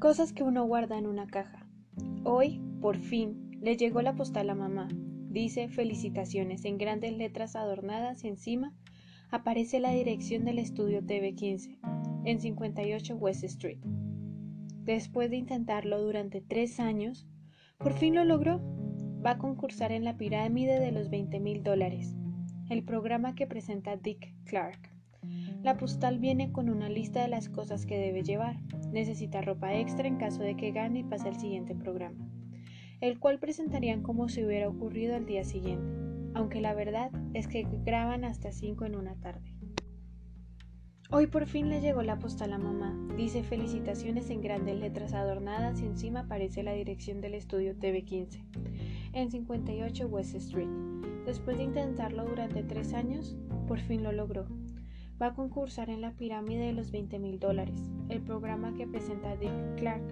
Cosas que uno guarda en una caja. Hoy, por fin, le llegó la postal a mamá. Dice felicitaciones en grandes letras adornadas y encima aparece la dirección del estudio TV15 en 58 West Street. Después de intentarlo durante tres años, por fin lo logró. Va a concursar en la pirámide de los 20 mil dólares, el programa que presenta Dick Clark. La postal viene con una lista de las cosas que debe llevar. Necesita ropa extra en caso de que gane y pase al siguiente programa, el cual presentarían como si hubiera ocurrido al día siguiente, aunque la verdad es que graban hasta 5 en una tarde. Hoy por fin le llegó la postal a mamá. Dice felicitaciones en grandes letras adornadas y encima aparece la dirección del estudio TV15, en 58 West Street. Después de intentarlo durante tres años, por fin lo logró va a concursar en la pirámide de los 20 mil dólares, el programa que presenta Dick Clark.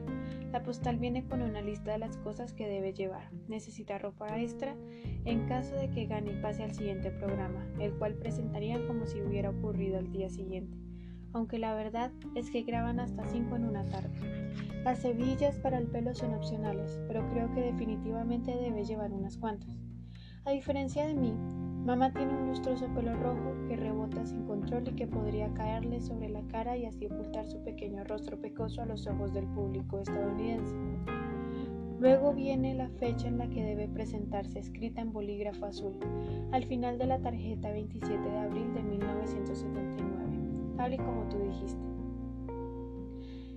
La postal viene con una lista de las cosas que debe llevar. Necesita ropa extra en caso de que gane y pase al siguiente programa, el cual presentarían como si hubiera ocurrido al día siguiente. Aunque la verdad es que graban hasta 5 en una tarde. Las hebillas para el pelo son opcionales, pero creo que definitivamente debe llevar unas cuantas. A diferencia de mí, Mamá tiene un lustroso pelo rojo que rebota sin control y que podría caerle sobre la cara y así ocultar su pequeño rostro pecoso a los ojos del público estadounidense. Luego viene la fecha en la que debe presentarse escrita en bolígrafo azul, al final de la tarjeta 27 de abril de 1979, tal y como tú dijiste.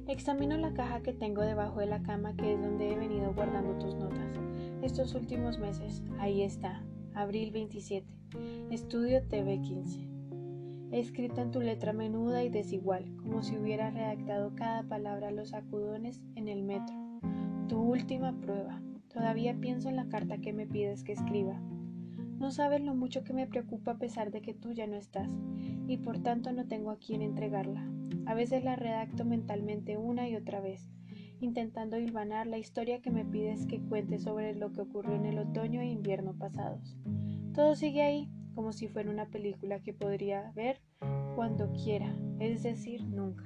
Examino la caja que tengo debajo de la cama que es donde he venido guardando tus notas. Estos últimos meses, ahí está, abril 27. Estudio TV15. Escrita en tu letra menuda y desigual, como si hubiera redactado cada palabra a los sacudones en el metro. Tu última prueba. Todavía pienso en la carta que me pides que escriba. No sabes lo mucho que me preocupa a pesar de que tú ya no estás, y por tanto no tengo a quien entregarla. A veces la redacto mentalmente una y otra vez, intentando hilvanar la historia que me pides que cuente sobre lo que ocurrió en el otoño e invierno pasados. Todo sigue ahí, como si fuera una película que podría ver cuando quiera, es decir, nunca.